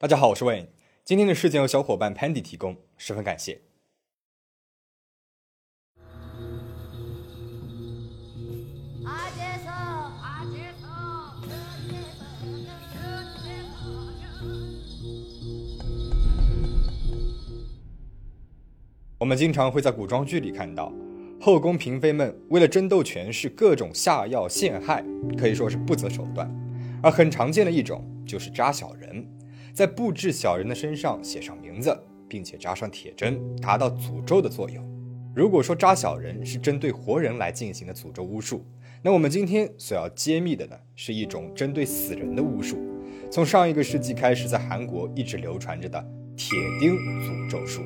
大家好，我是 Wayne。今天的事件由小伙伴 Pandy 提供，十分感谢。我们经常会在古装剧里看到，后宫嫔妃们为了争斗权势，各种下药陷害，可以说是不择手段。而很常见的一种就是扎小人，在布置小人的身上写上名字，并且扎上铁针，达到诅咒的作用。如果说扎小人是针对活人来进行的诅咒巫术，那我们今天所要揭秘的呢，是一种针对死人的巫术。从上一个世纪开始，在韩国一直流传着的铁钉诅咒术。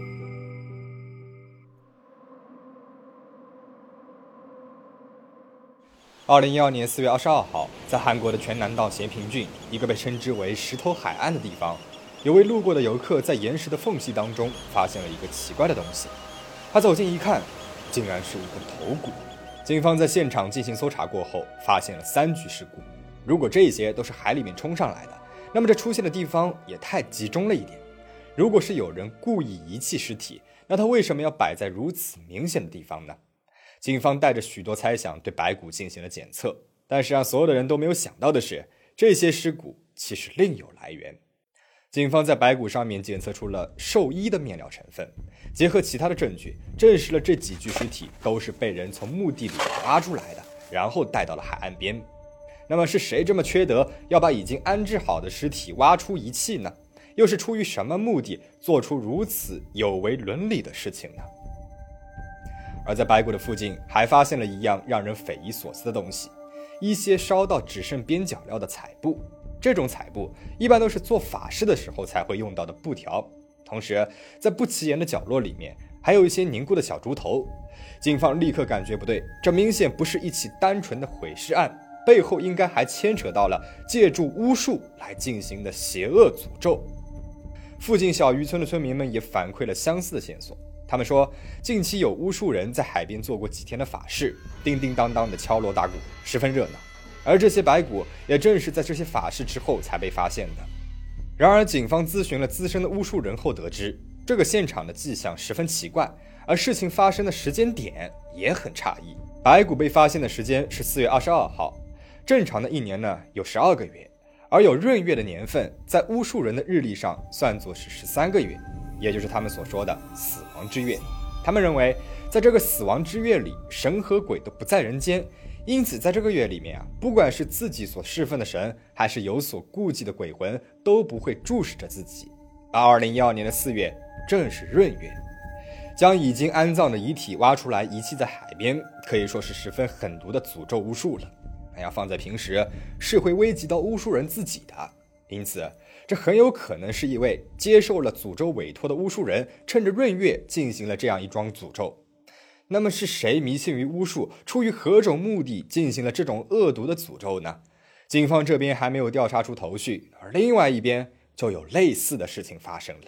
二零一二年四月二十二号，在韩国的全南道咸平郡一个被称之为“石头海岸”的地方，有位路过的游客在岩石的缝隙当中发现了一个奇怪的东西。他走近一看，竟然是一个头骨。警方在现场进行搜查过后，发现了三具尸骨。如果这些都是海里面冲上来的，那么这出现的地方也太集中了一点。如果是有人故意遗弃尸体，那他为什么要摆在如此明显的地方呢？警方带着许多猜想对白骨进行了检测，但是让所有的人都没有想到的是，这些尸骨其实另有来源。警方在白骨上面检测出了兽医的面料成分，结合其他的证据，证实了这几具尸体都是被人从墓地里挖出来的，然后带到了海岸边。那么是谁这么缺德，要把已经安置好的尸体挖出遗弃呢？又是出于什么目的，做出如此有违伦理的事情呢？而在白骨的附近，还发现了一样让人匪夷所思的东西：一些烧到只剩边角料的彩布。这种彩布一般都是做法事的时候才会用到的布条。同时，在不起眼的角落里面，还有一些凝固的小猪头。警方立刻感觉不对，这明显不是一起单纯的毁尸案，背后应该还牵扯到了借助巫术来进行的邪恶诅咒。附近小渔村的村民们也反馈了相似的线索。他们说，近期有巫术人在海边做过几天的法事，叮叮当当的敲锣打鼓，十分热闹。而这些白骨也正是在这些法事之后才被发现的。然而，警方咨询了资深的巫术人后得知，这个现场的迹象十分奇怪，而事情发生的时间点也很诧异。白骨被发现的时间是四月二十二号，正常的一年呢有十二个月，而有闰月的年份在巫术人的日历上算作是十三个月。也就是他们所说的死亡之月，他们认为，在这个死亡之月里，神和鬼都不在人间，因此在这个月里面啊，不管是自己所侍奉的神，还是有所顾忌的鬼魂，都不会注视着自己。而二零一二年的四月正是闰月，将已经安葬的遗体挖出来遗弃在海边，可以说是十分狠毒的诅咒巫术了。那要放在平时，是会危及到巫术人自己的。因此。这很有可能是一位接受了诅咒委托的巫术人，趁着闰月进行了这样一桩诅咒。那么是谁迷信于巫术，出于何种目的进行了这种恶毒的诅咒呢？警方这边还没有调查出头绪，而另外一边就有类似的事情发生了。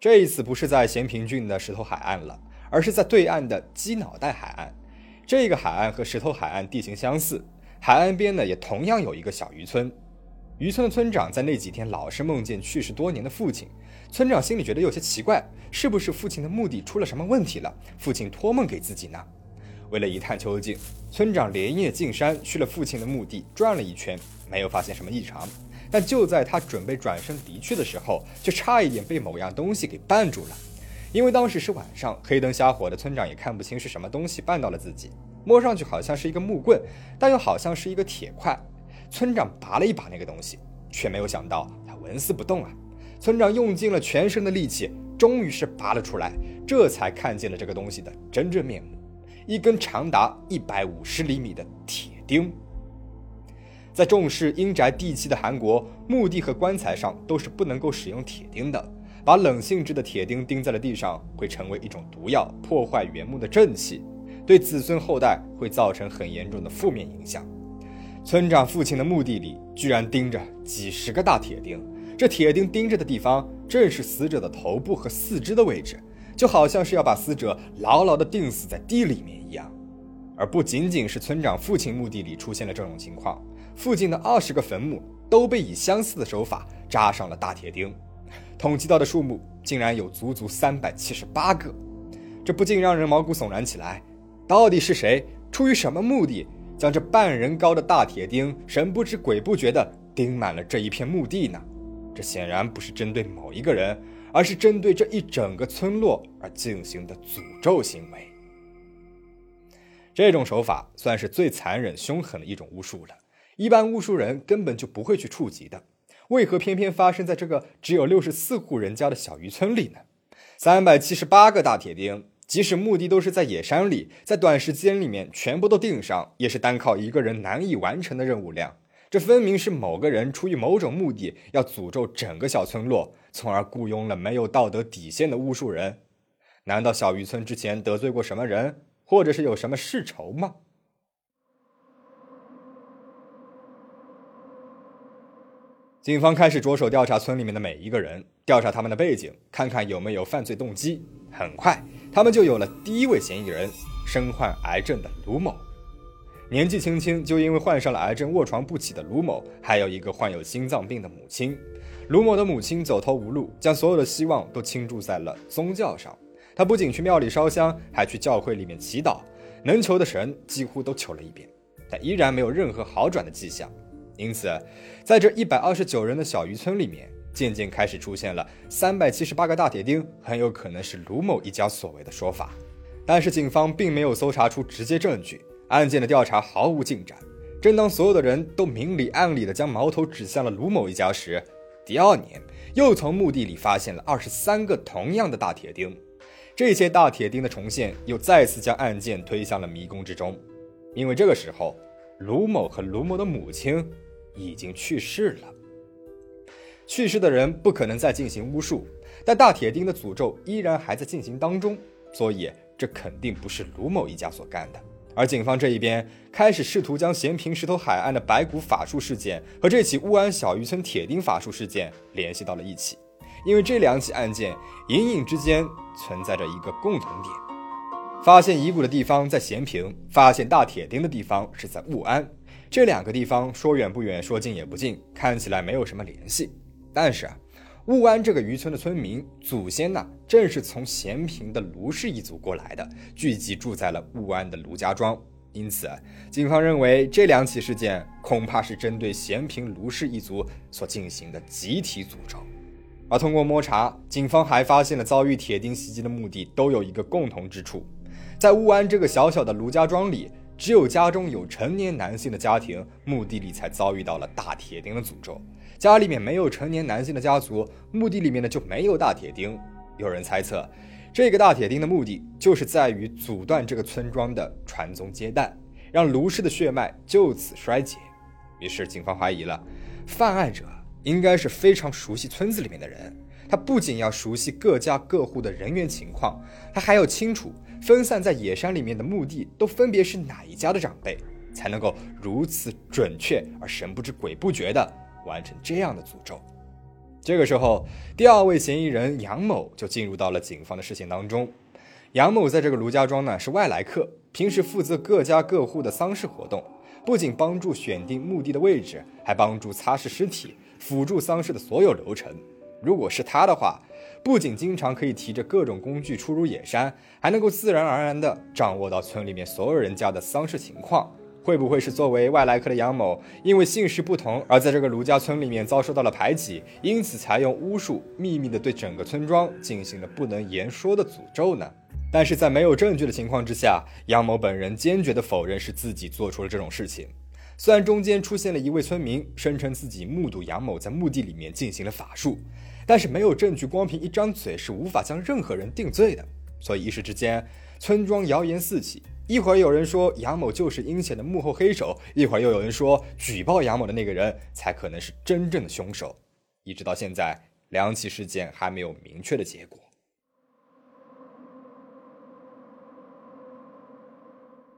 这一次不是在咸平郡的石头海岸了，而是在对岸的鸡脑袋海岸。这个海岸和石头海岸地形相似。海岸边呢，也同样有一个小渔村。渔村的村长在那几天老是梦见去世多年的父亲。村长心里觉得有些奇怪，是不是父亲的墓地出了什么问题了？父亲托梦给自己呢？为了一探究竟，村长连夜进山去了父亲的墓地，转了一圈，没有发现什么异常。但就在他准备转身离去的时候，却差一点被某样东西给绊住了。因为当时是晚上，黑灯瞎火的，村长也看不清是什么东西绊到了自己。摸上去好像是一个木棍，但又好像是一个铁块。村长拔了一把那个东西，却没有想到它纹丝不动啊！村长用尽了全身的力气，终于是拔了出来，这才看见了这个东西的真正面目：一根长达一百五十厘米的铁钉。在重视阴宅地基的韩国，墓地和棺材上都是不能够使用铁钉的。把冷性质的铁钉钉在了地上，会成为一种毒药，破坏原木的正气。对子孙后代会造成很严重的负面影响。村长父亲的墓地里居然钉着几十个大铁钉，这铁钉钉着的地方正是死者的头部和四肢的位置，就好像是要把死者牢牢地钉死在地里面一样。而不仅仅是村长父亲墓地里出现了这种情况，附近的二十个坟墓都被以相似的手法扎上了大铁钉，统计到的数目竟然有足足三百七十八个，这不禁让人毛骨悚然起来。到底是谁出于什么目的，将这半人高的大铁钉神不知鬼不觉地钉满了这一片墓地呢？这显然不是针对某一个人，而是针对这一整个村落而进行的诅咒行为。这种手法算是最残忍凶狠的一种巫术了，一般巫术人根本就不会去触及的。为何偏偏发生在这个只有六十四户人家的小渔村里呢？三百七十八个大铁钉，即使墓地都是在野山里，在短时间里面全部都钉上，也是单靠一个人难以完成的任务量。这分明是某个人出于某种目的，要诅咒整个小村落，从而雇佣了没有道德底线的巫术人。难道小渔村之前得罪过什么人，或者是有什么世仇吗？警方开始着手调查村里面的每一个人，调查他们的背景，看看有没有犯罪动机。很快，他们就有了第一位嫌疑人——身患癌症的卢某。年纪轻轻就因为患上了癌症卧床不起的卢某，还有一个患有心脏病的母亲。卢某的母亲走投无路，将所有的希望都倾注在了宗教上。他不仅去庙里烧香，还去教会里面祈祷，能求的神几乎都求了一遍，但依然没有任何好转的迹象。因此，在这一百二十九人的小渔村里面，渐渐开始出现了三百七十八个大铁钉，很有可能是卢某一家所为的说法。但是警方并没有搜查出直接证据。案件的调查毫无进展。正当所有的人都明里暗里的将矛头指向了卢某一家时，第二年又从墓地里发现了二十三个同样的大铁钉。这些大铁钉的重现又再次将案件推向了迷宫之中。因为这个时候，卢某和卢某的母亲已经去世了。去世的人不可能再进行巫术，但大铁钉的诅咒依然还在进行当中，所以这肯定不是卢某一家所干的。而警方这一边开始试图将咸平石头海岸的白骨法术事件和这起乌安小渔村铁钉法术事件联系到了一起，因为这两起案件隐隐之间存在着一个共同点：发现遗骨的地方在咸平，发现大铁钉的地方是在雾安。这两个地方说远不远，说近也不近，看起来没有什么联系，但是啊。雾安这个渔村的村民祖先呢，正是从咸平的卢氏一族过来的，聚集住在了雾安的卢家庄。因此，警方认为这两起事件恐怕是针对咸平卢氏一族所进行的集体诅咒。而通过摸查，警方还发现了遭遇铁钉袭击的墓地都有一个共同之处，在雾安这个小小的卢家庄里，只有家中有成年男性的家庭，墓地里才遭遇到了大铁钉的诅咒。家里面没有成年男性的家族，墓地里面呢就没有大铁钉。有人猜测，这个大铁钉的目的就是在于阻断这个村庄的传宗接代，让卢氏的血脉就此衰竭。于是警方怀疑了，犯案者应该是非常熟悉村子里面的人。他不仅要熟悉各家各户的人员情况，他还要清楚分散在野山里面的墓地都分别是哪一家的长辈，才能够如此准确而神不知鬼不觉的。完成这样的诅咒。这个时候，第二位嫌疑人杨某就进入到了警方的视线当中。杨某在这个卢家庄呢是外来客，平时负责各家各户的丧事活动，不仅帮助选定墓地的位置，还帮助擦拭尸体，辅助丧事的所有流程。如果是他的话，不仅经常可以提着各种工具出入野山，还能够自然而然地掌握到村里面所有人家的丧事情况。会不会是作为外来客的杨某，因为姓氏不同而在这个卢家村里面遭受到了排挤，因此才用巫术秘密的对整个村庄进行了不能言说的诅咒呢？但是在没有证据的情况之下，杨某本人坚决的否认是自己做出了这种事情。虽然中间出现了一位村民声称自己目睹杨某在墓地里面进行了法术，但是没有证据，光凭一张嘴是无法将任何人定罪的。所以一时之间，村庄谣言四起。一会儿有人说杨某就是阴险的幕后黑手，一会儿又有人说举报杨某的那个人才可能是真正的凶手。一直到现在，两起事件还没有明确的结果。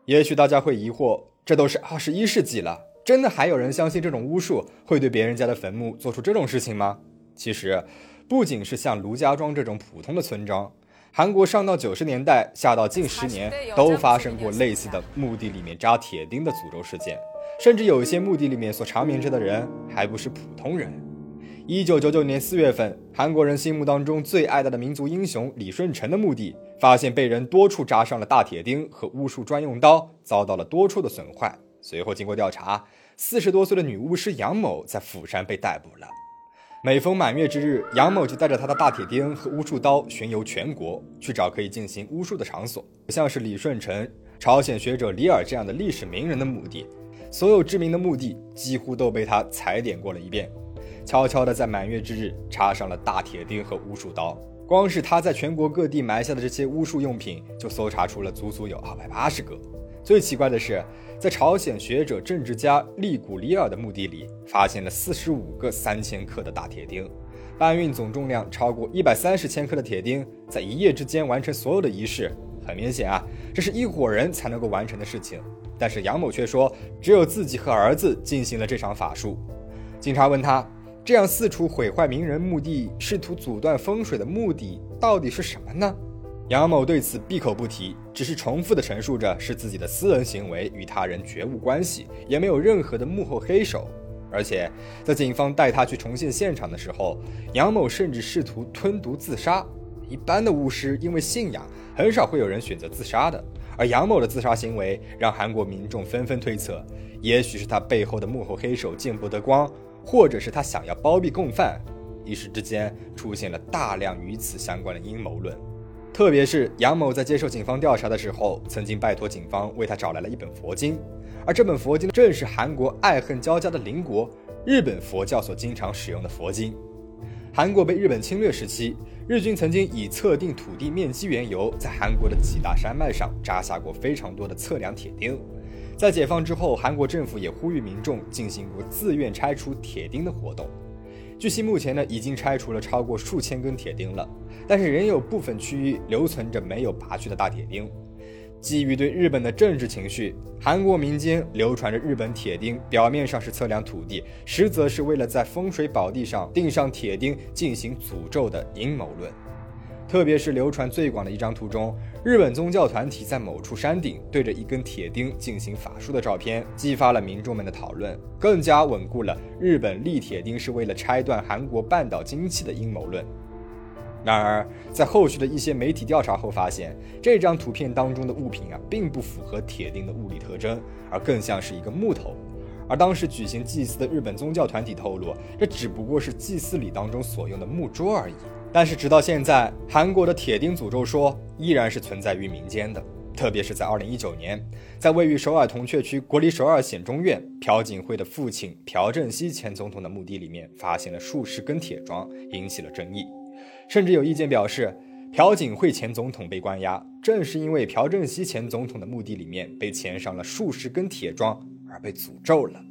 也许大家会疑惑，这都是二十一世纪了，真的还有人相信这种巫术会对别人家的坟墓做出这种事情吗？其实，不仅是像卢家庄这种普通的村庄。韩国上到九十年代，下到近十年，都发生过类似的墓地里面扎铁钉的诅咒事件。甚至有一些墓地里面所长眠着的人还不是普通人。一九九九年四月份，韩国人心目当中最爱戴的民族英雄李舜臣的墓地，发现被人多处扎上了大铁钉和巫术专用刀，遭到了多处的损坏。随后经过调查，四十多岁的女巫师杨某在釜山被逮捕了。每逢满月之日，杨某就带着他的大铁钉和巫术刀巡游全国，去找可以进行巫术的场所，像是李舜臣、朝鲜学者李尔这样的历史名人的墓地，所有知名的墓地几乎都被他踩点过了一遍。悄悄地在满月之日插上了大铁钉和巫术刀，光是他在全国各地埋下的这些巫术用品，就搜查出了足足有二百八十个。最奇怪的是，在朝鲜学者、政治家利古里尔的墓地里，发现了四十五个三千克的大铁钉，搬运总重量超过一百三十千克的铁钉，在一夜之间完成所有的仪式。很明显啊，这是一伙人才能够完成的事情。但是杨某却说，只有自己和儿子进行了这场法术。警察问他。这样四处毁坏名人墓地，试图阻断风水的目的到底是什么呢？杨某对此闭口不提，只是重复的陈述着是自己的私人行为，与他人绝无关系，也没有任何的幕后黑手。而且在警方带他去重现现场的时候，杨某甚至试图吞毒自杀。一般的巫师因为信仰，很少会有人选择自杀的，而杨某的自杀行为让韩国民众纷纷推测，也许是他背后的幕后黑手见不得光。或者是他想要包庇共犯，一时之间出现了大量与此相关的阴谋论。特别是杨某在接受警方调查的时候，曾经拜托警方为他找来了一本佛经，而这本佛经正是韩国爱恨交加的邻国日本佛教所经常使用的佛经。韩国被日本侵略时期，日军曾经以测定土地面积缘由，在韩国的几大山脉上扎下过非常多的测量铁钉。在解放之后，韩国政府也呼吁民众进行过自愿拆除铁钉的活动。据悉，目前呢已经拆除了超过数千根铁钉了，但是仍有部分区域留存着没有拔去的大铁钉。基于对日本的政治情绪，韩国民间流传着日本铁钉表面上是测量土地，实则是为了在风水宝地上钉上铁钉进行诅咒的阴谋论。特别是流传最广的一张图中，日本宗教团体在某处山顶对着一根铁钉进行法术的照片，激发了民众们的讨论，更加稳固了日本立铁钉是为了拆断韩国半岛经济的阴谋论。然而，在后续的一些媒体调查后发现，这张图片当中的物品啊，并不符合铁钉的物理特征，而更像是一个木头。而当时举行祭祀的日本宗教团体透露，这只不过是祭祀礼当中所用的木桌而已。但是直到现在，韩国的铁钉诅咒说依然是存在于民间的。特别是在2019年，在位于首尔铜雀区国立首尔显中院朴槿惠的父亲朴正熙前总统的墓地里面，发现了数十根铁桩，引起了争议。甚至有意见表示，朴槿惠前总统被关押，正是因为朴正熙前总统的墓地里面被嵌上了数十根铁桩而被诅咒了。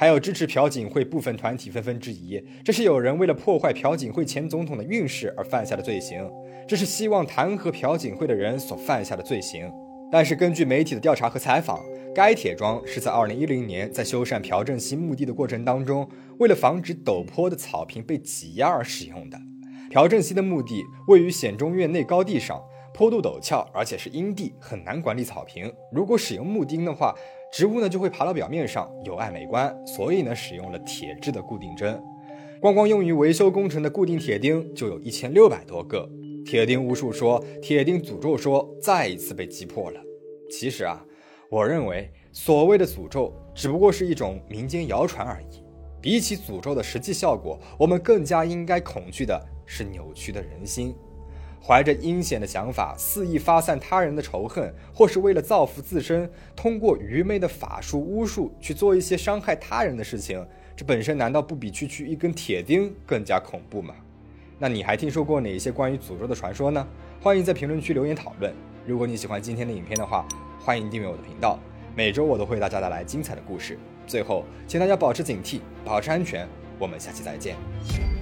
还有支持朴槿惠部分团体纷纷质疑，这是有人为了破坏朴槿惠前总统的运势而犯下的罪行，这是希望弹劾朴槿惠的人所犯下的罪行。但是根据媒体的调查和采访，该铁桩是在2010年在修缮朴正熙墓地的过程当中，为了防止陡坡的草坪被挤压而使用的。朴正熙的墓地位于显中院内高地上，坡度陡峭，而且是阴地，很难管理草坪。如果使用木钉的话，植物呢就会爬到表面上，有碍美观，所以呢使用了铁质的固定针。光光用于维修工程的固定铁钉就有一千六百多个。铁钉巫术说、铁钉诅咒说再一次被击破了。其实啊，我认为所谓的诅咒只不过是一种民间谣传而已。比起诅咒的实际效果，我们更加应该恐惧的是扭曲的人心。怀着阴险的想法，肆意发散他人的仇恨，或是为了造福自身，通过愚昧的法术巫术去做一些伤害他人的事情，这本身难道不比区区一根铁钉更加恐怖吗？那你还听说过哪些关于诅咒的传说呢？欢迎在评论区留言讨论。如果你喜欢今天的影片的话，欢迎订阅我的频道，每周我都会为大家带来精彩的故事。最后，请大家保持警惕，保持安全。我们下期再见。